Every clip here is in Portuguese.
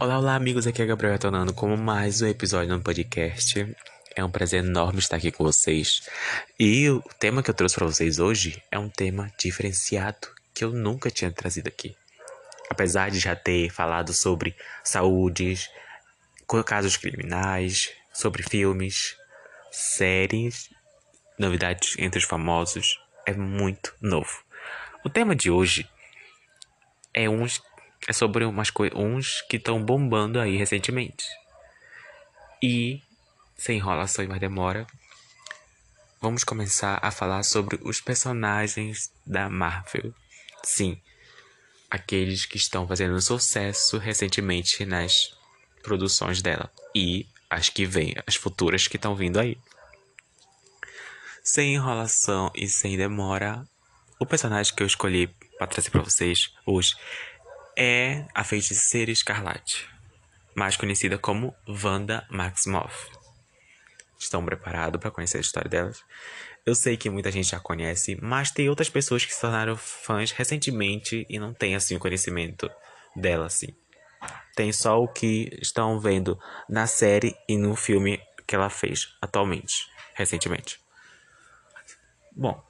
Olá, olá, amigos. Aqui é Gabriel retornando com mais um episódio no podcast. É um prazer enorme estar aqui com vocês. E o tema que eu trouxe para vocês hoje é um tema diferenciado que eu nunca tinha trazido aqui. Apesar de já ter falado sobre saúde, casos criminais, sobre filmes, séries, novidades entre os famosos, é muito novo. O tema de hoje é uns é sobre umas uns que estão bombando aí recentemente. E sem enrolação e mais demora, vamos começar a falar sobre os personagens da Marvel. Sim, aqueles que estão fazendo sucesso recentemente nas produções dela e as que vêm, as futuras que estão vindo aí. Sem enrolação e sem demora, o personagem que eu escolhi para trazer para vocês hoje é a feiticeira escarlate, mais conhecida como Wanda Maximoff. Estão preparados para conhecer a história delas? Eu sei que muita gente já conhece, mas tem outras pessoas que se tornaram fãs recentemente e não têm assim o conhecimento dela assim. Tem só o que estão vendo na série e no filme que ela fez atualmente, recentemente. Bom,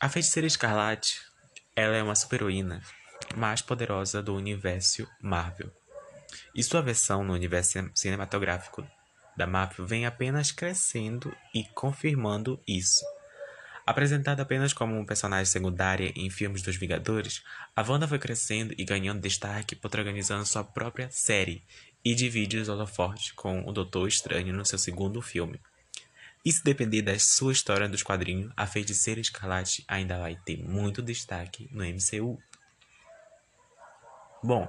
a Feiticeira Escarlate, ela é uma super-heroína mais poderosa do universo Marvel. E sua versão no universo cinematográfico da Marvel vem apenas crescendo e confirmando isso. Apresentada apenas como um personagem secundária em filmes dos Vingadores, a Wanda foi crescendo e ganhando destaque protagonizando sua própria série e divide os holofotes com o Doutor Estranho no seu segundo filme. E se depender da sua história dos quadrinhos, a Feiticeira Escarlate ainda vai ter muito destaque no MCU. Bom,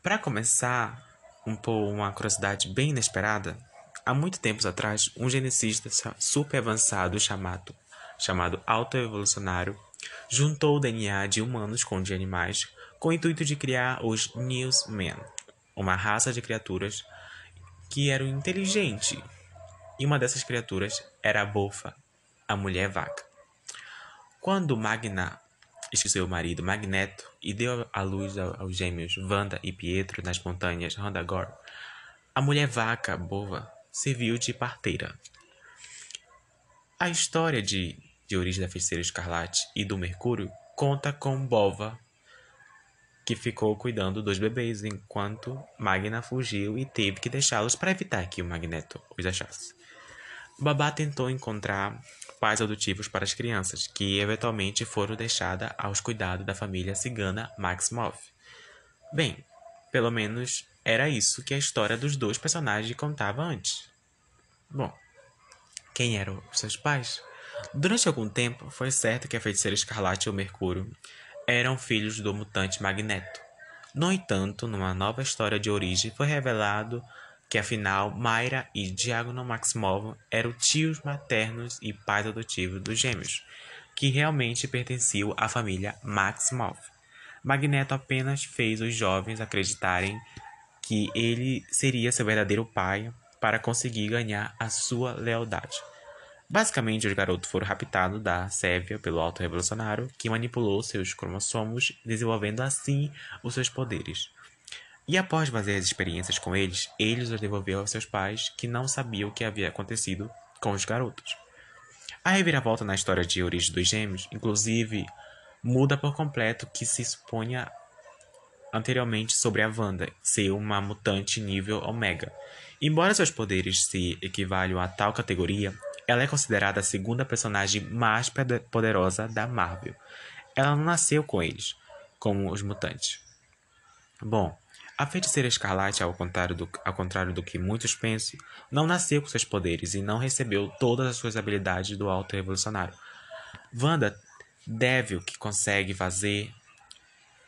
para começar, um pouco uma curiosidade bem inesperada, há muito tempos atrás, um geneticista super avançado chamado chamado autoevolucionário juntou o DNA de humanos com de animais com o intuito de criar os Newsmen, uma raça de criaturas que eram inteligentes. E uma dessas criaturas era a Bofa, a mulher vaca. Quando Magna seu marido Magneto e deu à luz aos gêmeos Wanda e Pietro nas montanhas Randagor, a mulher vaca Bova serviu de parteira. A história de, de origem da feiticeira escarlate e do Mercúrio conta com Bova, que ficou cuidando dos bebês enquanto Magna fugiu e teve que deixá-los para evitar que o Magneto os achasse. Babá tentou encontrar pais adotivos para as crianças, que eventualmente foram deixadas aos cuidados da família cigana Maximoff. Bem, pelo menos era isso que a história dos dois personagens contava antes. Bom, quem eram seus pais? Durante algum tempo, foi certo que a feiticeira Escarlate e o Mercúrio eram filhos do mutante Magneto. No entanto, numa nova história de origem, foi revelado que afinal Mayra e Diagono Maximov eram tios maternos e pais adotivos dos gêmeos, que realmente pertenciam à família Maximov. Magneto apenas fez os jovens acreditarem que ele seria seu verdadeiro pai para conseguir ganhar a sua lealdade. Basicamente, os garotos foram raptados da Sévia pelo Alto Revolucionário, que manipulou seus cromossomos, desenvolvendo assim os seus poderes. E após fazer as experiências com eles, eles os devolveu aos seus pais, que não sabiam o que havia acontecido com os garotos. A reviravolta na história de origem dos gêmeos, inclusive, muda por completo que se supunha anteriormente sobre a Wanda ser uma mutante nível Omega. Embora seus poderes se equivalham a tal categoria, ela é considerada a segunda personagem mais poderosa da Marvel. Ela não nasceu com eles, como os mutantes. Bom, a feiticeira escarlate, ao contrário, do, ao contrário do que muitos pensam, não nasceu com seus poderes e não recebeu todas as suas habilidades do alto revolucionário. Wanda deve o que consegue fazer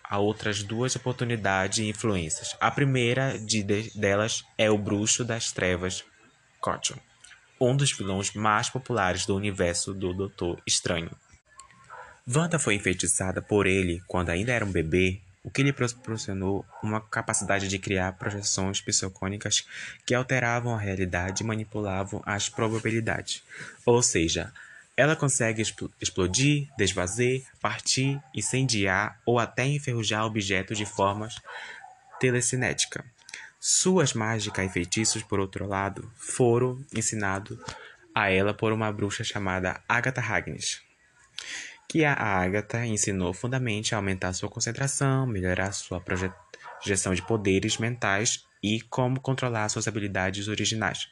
a outras duas oportunidades e influências. A primeira de, de, delas é o Bruxo das Trevas, Cotton, um dos vilões mais populares do universo do Doutor Estranho. Wanda foi enfeitiçada por ele quando ainda era um bebê o que lhe proporcionou uma capacidade de criar projeções psicônicas que alteravam a realidade e manipulavam as probabilidades. Ou seja, ela consegue explodir, desfazer, partir, incendiar ou até enferrujar objetos de formas telecinética. Suas mágicas e feitiços, por outro lado, foram ensinados a ela por uma bruxa chamada Agatha Harkness, que a Agatha ensinou fundamentalmente a aumentar sua concentração, melhorar sua projeção de poderes mentais e como controlar suas habilidades originais.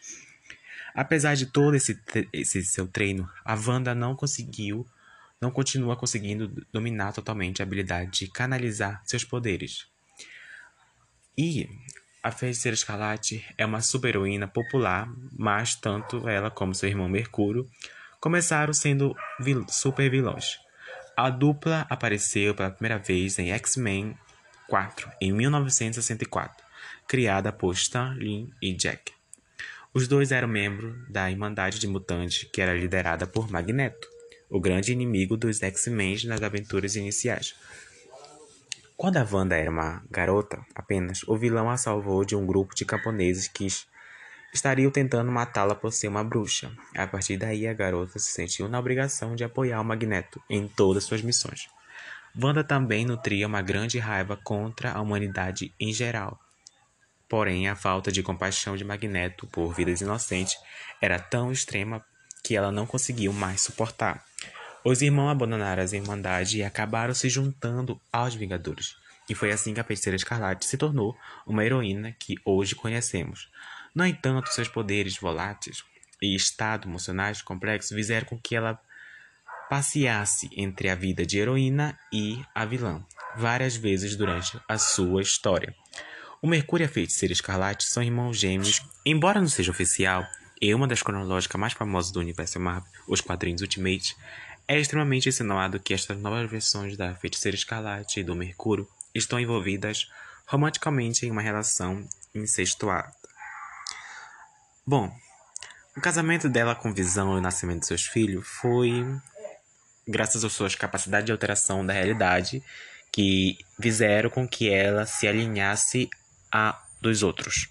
Apesar de todo esse, esse seu treino, a Wanda não conseguiu, não continua conseguindo dominar totalmente a habilidade de canalizar seus poderes. E a Feiticeira Escarlate é uma super-heroína popular, mas tanto ela como seu irmão Mercúrio começaram sendo vil super vilões. A dupla apareceu pela primeira vez em X-Men 4, em 1964, criada por Stan Lee e Jack. Os dois eram membros da Irmandade de Mutantes, que era liderada por Magneto, o grande inimigo dos X-Men nas aventuras iniciais. Quando a Wanda era uma garota apenas, o vilão a salvou de um grupo de camponeses que estariam tentando matá-la por ser uma bruxa. A partir daí, a garota se sentiu na obrigação de apoiar o Magneto em todas suas missões. Wanda também nutria uma grande raiva contra a humanidade em geral. Porém, a falta de compaixão de Magneto por vidas inocentes era tão extrema que ela não conseguiu mais suportar. Os irmãos abandonaram a Irmandade e acabaram se juntando aos Vingadores. E foi assim que a Feiticeira Escarlate se tornou uma heroína que hoje conhecemos. No entanto, seus poderes voláteis e estado emocionais complexos fizeram com que ela passeasse entre a vida de heroína e a vilã, várias vezes durante a sua história. O Mercúrio e a Feiticeira Escarlate são irmãos gêmeos, embora não seja oficial, e uma das cronológicas mais famosas do universo Marvel, os quadrinhos Ultimate, é extremamente insinuado que estas novas versões da Feiticeira Escarlate e do Mercúrio estão envolvidas romanticamente em uma relação incestuada. Bom, o casamento dela com Visão e o nascimento de seus filhos foi graças às suas capacidades de alteração da realidade que fizeram com que ela se alinhasse a dos outros.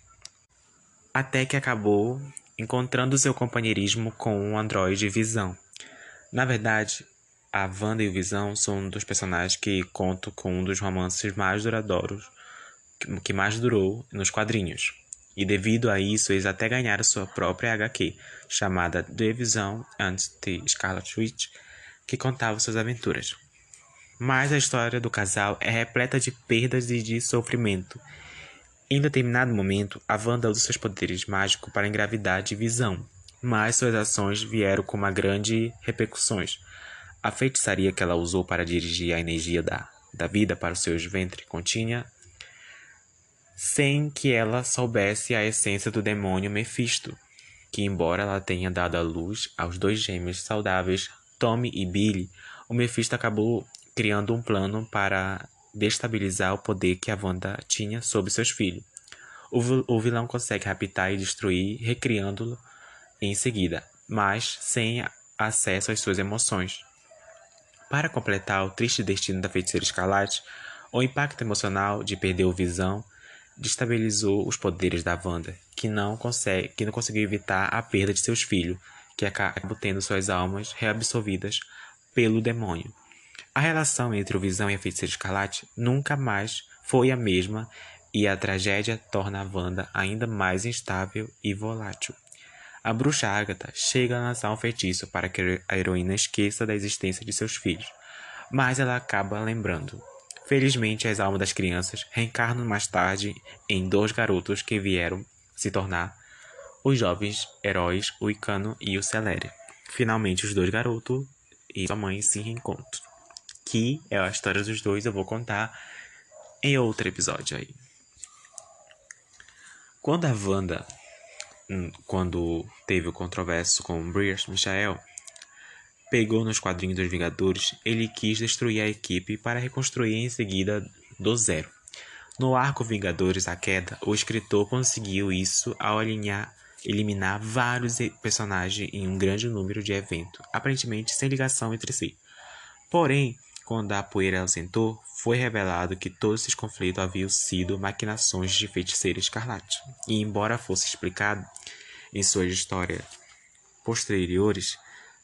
Até que acabou encontrando seu companheirismo com o androide Visão. Na verdade, a Wanda e o Visão são um dos personagens que contam com um dos romances mais duradouros, que mais durou nos quadrinhos. E devido a isso, eles até ganharam sua própria HQ, chamada Vision and the Scarlet Witch, que contava suas aventuras. Mas a história do casal é repleta de perdas e de sofrimento. Em determinado momento, a Wanda usa seus poderes mágicos para engravidar de Visão, mas suas ações vieram com uma grande repercussões. A feitiçaria que ela usou para dirigir a energia da, da vida para os seus ventres continha sem que ela soubesse a essência do demônio Mephisto, que embora ela tenha dado a luz aos dois gêmeos saudáveis, Tommy e Billy, o Mephisto acabou criando um plano para destabilizar o poder que a Wanda tinha sobre seus filhos. O vilão consegue raptar e destruir, recriando-lo em seguida, mas sem acesso às suas emoções. Para completar o triste destino da feiticeira escarlate, o impacto emocional de perder o visão destabilizou os poderes da Wanda, que não, consegue, que não conseguiu evitar a perda de seus filhos, que acabam tendo suas almas reabsorvidas pelo demônio. A relação entre o Visão e a Feiticeira Escarlate nunca mais foi a mesma e a tragédia torna a Wanda ainda mais instável e volátil. A bruxa Agatha chega a lançar um feitiço para que a heroína esqueça da existência de seus filhos, mas ela acaba lembrando. Felizmente, as almas das crianças reencarnam mais tarde em dois garotos que vieram se tornar os jovens heróis, o Icano e o Celere. Finalmente, os dois garotos e sua mãe se reencontram. Que é a história dos dois, eu vou contar em outro episódio aí. Quando a Wanda Hum, quando teve o controverso com Briers Michael, pegou nos quadrinhos dos Vingadores, ele quis destruir a equipe para reconstruir em seguida do zero. No arco Vingadores A Queda, o escritor conseguiu isso ao alinhar, eliminar vários personagens em um grande número de eventos, aparentemente sem ligação entre si. Porém, quando a poeira ausentou, foi revelado que todos esses conflitos haviam sido maquinações de feiticeira escarlate. E embora fosse explicado em suas histórias posteriores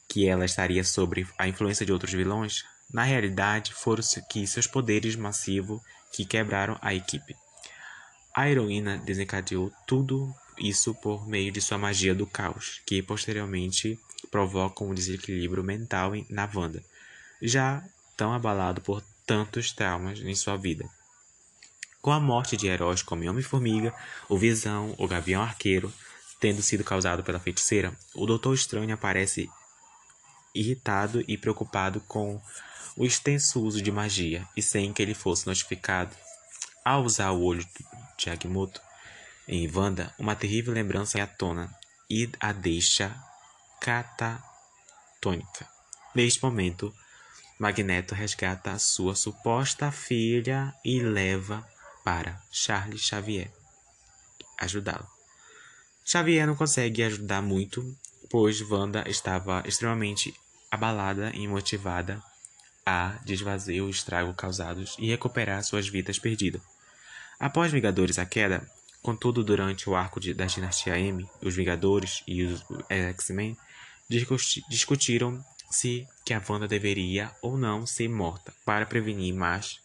que ela estaria sob a influência de outros vilões, na realidade foram que seus poderes massivos que quebraram a equipe. A heroína desencadeou tudo isso por meio de sua magia do caos, que posteriormente provoca um desequilíbrio mental na Wanda, já tão abalado por tantos traumas em sua vida. Com a morte de heróis como Homem-Formiga, o Visão, o Gavião Arqueiro, tendo sido causado pela feiticeira, o Doutor Estranho aparece irritado e preocupado com o extenso uso de magia e sem que ele fosse notificado. Ao usar o olho de Agamotto em Wanda, uma terrível lembrança é à tona e a deixa catatônica. Neste momento, Magneto resgata a sua suposta filha e leva para Charles Xavier ajudá-lo. Xavier não consegue ajudar muito, pois Wanda estava extremamente abalada e motivada a desfazer o estrago causados e recuperar suas vidas perdidas. Após Vingadores a Queda, contudo durante o arco de, da Dinastia M, os Vingadores e os X-Men discutiram se que a Wanda deveria ou não ser morta para prevenir mais,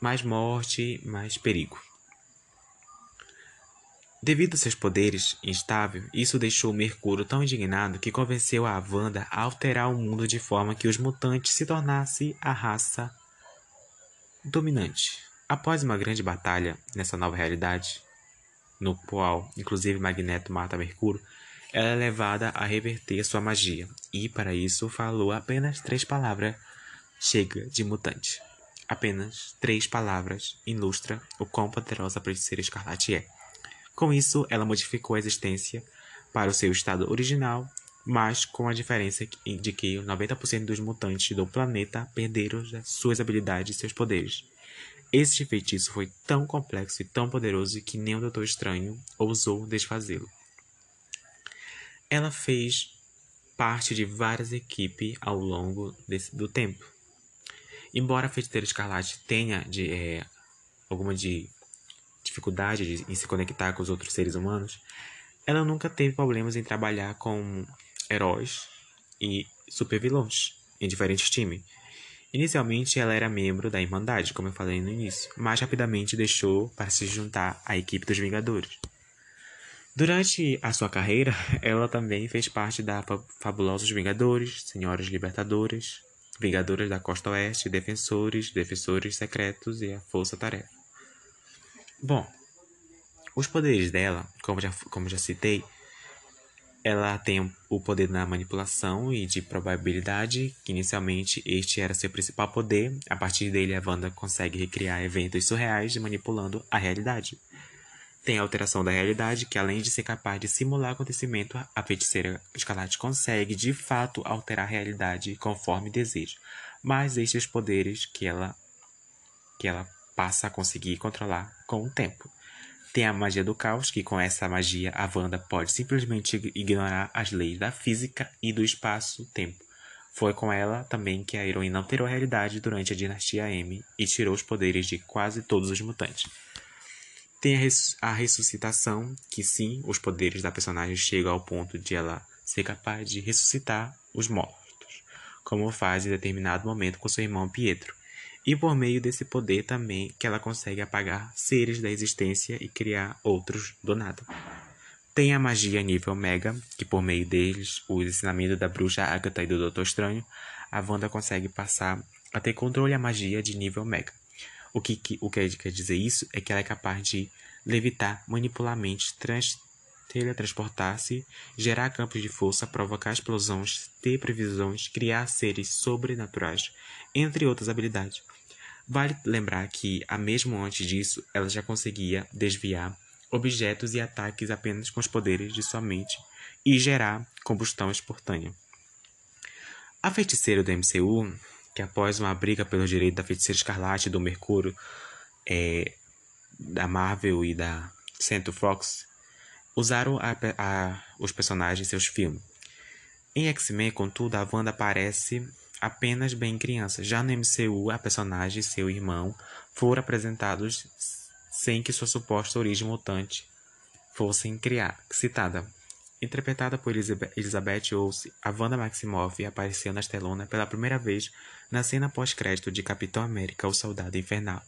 mais morte, mais perigo. Devido a seus poderes instável, isso deixou Mercúrio tão indignado que convenceu a Wanda a alterar o mundo de forma que os mutantes se tornassem a raça dominante. Após uma grande batalha nessa nova realidade, no qual inclusive Magneto mata Mercúrio, ela é levada a reverter sua magia, e para isso falou apenas três palavras: chega de mutante. Apenas três palavras ilustra o quão poderosa a feiticeira escarlate é. Com isso, ela modificou a existência para o seu estado original, mas com a diferença de que 90% dos mutantes do planeta perderam suas habilidades e seus poderes. Este feitiço foi tão complexo e tão poderoso que nem o Doutor Estranho ousou desfazê-lo. Ela fez parte de várias equipes ao longo desse, do tempo. Embora a Feiticeira Escarlate tenha de, é, alguma de dificuldade em se conectar com os outros seres humanos, ela nunca teve problemas em trabalhar com heróis e supervilões em diferentes times. Inicialmente ela era membro da Irmandade, como eu falei no início, mas rapidamente deixou para se juntar à equipe dos Vingadores. Durante a sua carreira, ela também fez parte da Fabulosos Vingadores, Senhoras Libertadoras, Vingadores da Costa Oeste, Defensores, Defensores Secretos e a Força Tarefa. Bom, os poderes dela, como já, como já citei, ela tem o poder na manipulação e de probabilidade, que inicialmente este era seu principal poder. A partir dele, a Wanda consegue recriar eventos surreais manipulando a realidade. Tem a alteração da realidade, que além de ser capaz de simular acontecimento, a feiticeira escarlate consegue de fato alterar a realidade conforme deseja. Mas estes poderes que ela que ela passa a conseguir controlar com o tempo. Tem a magia do caos, que com essa magia a Wanda pode simplesmente ignorar as leis da física e do espaço-tempo. Foi com ela também que a heroína alterou a realidade durante a dinastia M e tirou os poderes de quase todos os mutantes. Tem a, res a ressuscitação, que sim, os poderes da personagem chegam ao ponto de ela ser capaz de ressuscitar os mortos, como faz em determinado momento com seu irmão Pietro e por meio desse poder também que ela consegue apagar seres da existência e criar outros do nada. Tem a magia nível Mega, que por meio deles, o ensinamento da bruxa Agatha e do Doutor Estranho, a Wanda consegue passar a ter controle a magia de nível Mega. O que, que, o que quer dizer isso é que ela é capaz de levitar, manipular mente, trans, teletransportar-se, gerar campos de força, provocar explosões, ter previsões, criar seres sobrenaturais, entre outras habilidades. Vale lembrar que, a mesmo antes disso, ela já conseguia desviar objetos e ataques apenas com os poderes de sua mente e gerar combustão espontânea. A feiticeira do MCU, que após uma briga pelo direito da feiticeira escarlate do Mercúrio, é, da Marvel e da Central Fox, usaram a, a, os personagens em seus filmes. Em X-Men, contudo, a Wanda aparece apenas bem criança. Já no MCU, a personagem e seu irmão foram apresentados sem que sua suposta origem mutante criar, citada. Interpretada por Elizabeth Olsen, a Wanda Maximoff apareceu na telona pela primeira vez na cena pós-crédito de Capitão América, o Soldado Infernal.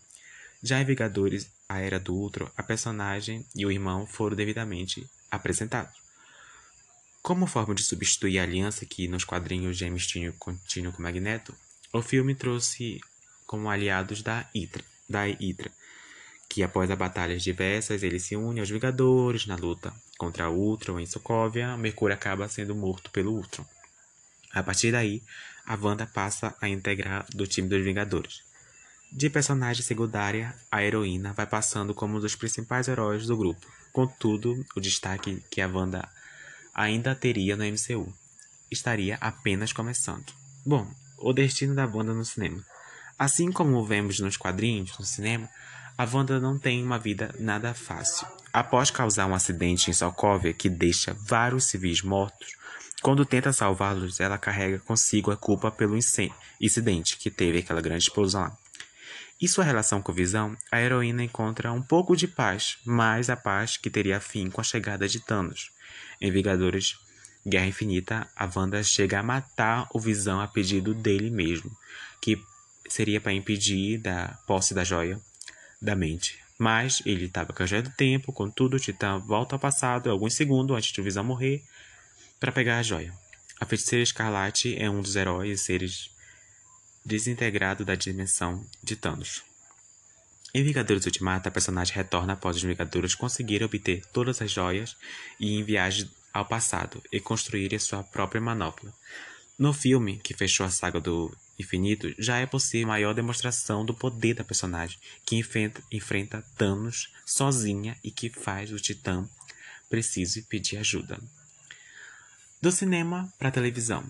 Já em Vingadores, a Era do Ultron, a personagem e o irmão foram devidamente apresentados. Como forma de substituir a aliança que nos quadrinhos James tinha contínuo com Magneto, o filme trouxe como aliados da Hydra, da Hydra, que após a batalhas diversas ele se une aos Vingadores na luta contra Ultron em Sokovia, Mercúrio acaba sendo morto pelo Ultron. A partir daí, a Wanda passa a integrar do time dos Vingadores. De personagem secundária, a heroína vai passando como um dos principais heróis do grupo. Contudo, o destaque que a Wanda ainda teria no MCU estaria apenas começando. Bom, o destino da Wanda no cinema. Assim como vemos nos quadrinhos no cinema, a Wanda não tem uma vida nada fácil. Após causar um acidente em Sokovia que deixa vários civis mortos, quando tenta salvá-los, ela carrega consigo a culpa pelo incidente que teve aquela grande explosão lá. Em sua relação com Visão, a heroína encontra um pouco de paz, mas a paz que teria fim com a chegada de Thanos. Em Vingadores Guerra Infinita, a Wanda chega a matar o Visão a pedido dele mesmo, que seria para impedir da posse da joia da mente. Mas ele estava joia do tempo, contudo, o Titã volta ao passado alguns segundos antes de Visão morrer para pegar a joia. A feiticeira Escarlate é um dos heróis e seres desintegrados da dimensão de Thanos. Em Vingadores Ultimato, a personagem retorna após os Vingadores conseguirem obter todas as joias e em viagem ao passado e construírem sua própria manopla. No filme, que fechou a saga do infinito, já é possível maior demonstração do poder da personagem, que enfrenta, enfrenta Thanos sozinha e que faz o Titã preciso pedir ajuda. Do cinema para a televisão.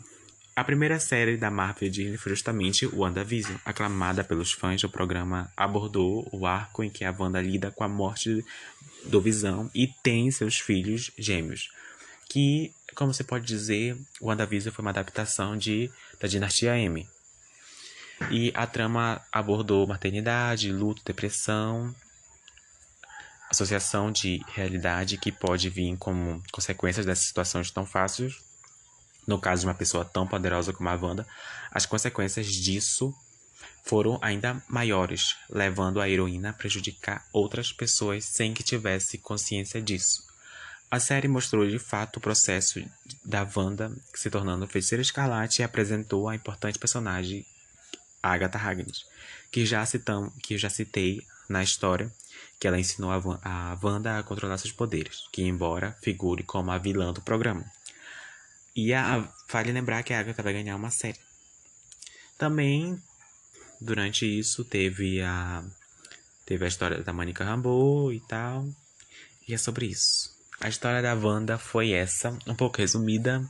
A primeira série da Marvel Disney foi justamente WandaVision, aclamada pelos fãs do programa abordou o arco em que a Wanda lida com a morte do Visão e tem seus filhos gêmeos, que, como você pode dizer, WandaVision foi uma adaptação de da Dinastia M. E a trama abordou maternidade, luto, depressão, associação de realidade que pode vir como consequências dessas situações tão fáceis. No caso de uma pessoa tão poderosa como a Wanda, as consequências disso foram ainda maiores, levando a heroína a prejudicar outras pessoas sem que tivesse consciência disso. A série mostrou de fato o processo da Wanda se tornando feiticeira escarlate e apresentou a importante personagem Agatha Harkness, que já citam, que já citei na história que ela ensinou a, Wanda a controlar seus poderes, que embora figure como a vilã do programa. E a, vale lembrar que a Agatha vai ganhar uma série. Também, durante isso, teve a teve a história da Monica Rambeau e tal. E é sobre isso. A história da Wanda foi essa, um pouco resumida.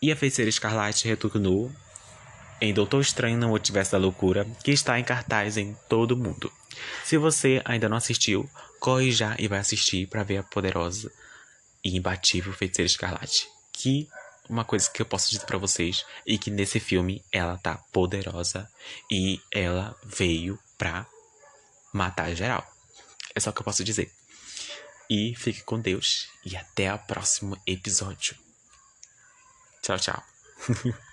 E a feiticeira Escarlate retornou em Doutor Estranho no Multiverso da Loucura, que está em cartaz em todo mundo. Se você ainda não assistiu, corre já e vai assistir para ver a poderosa e imbatível Feiticeira Escarlate. Que uma coisa que eu posso dizer para vocês é que nesse filme ela tá poderosa e ela veio pra matar geral. É só o que eu posso dizer. E fique com Deus e até o próximo episódio. Tchau, tchau.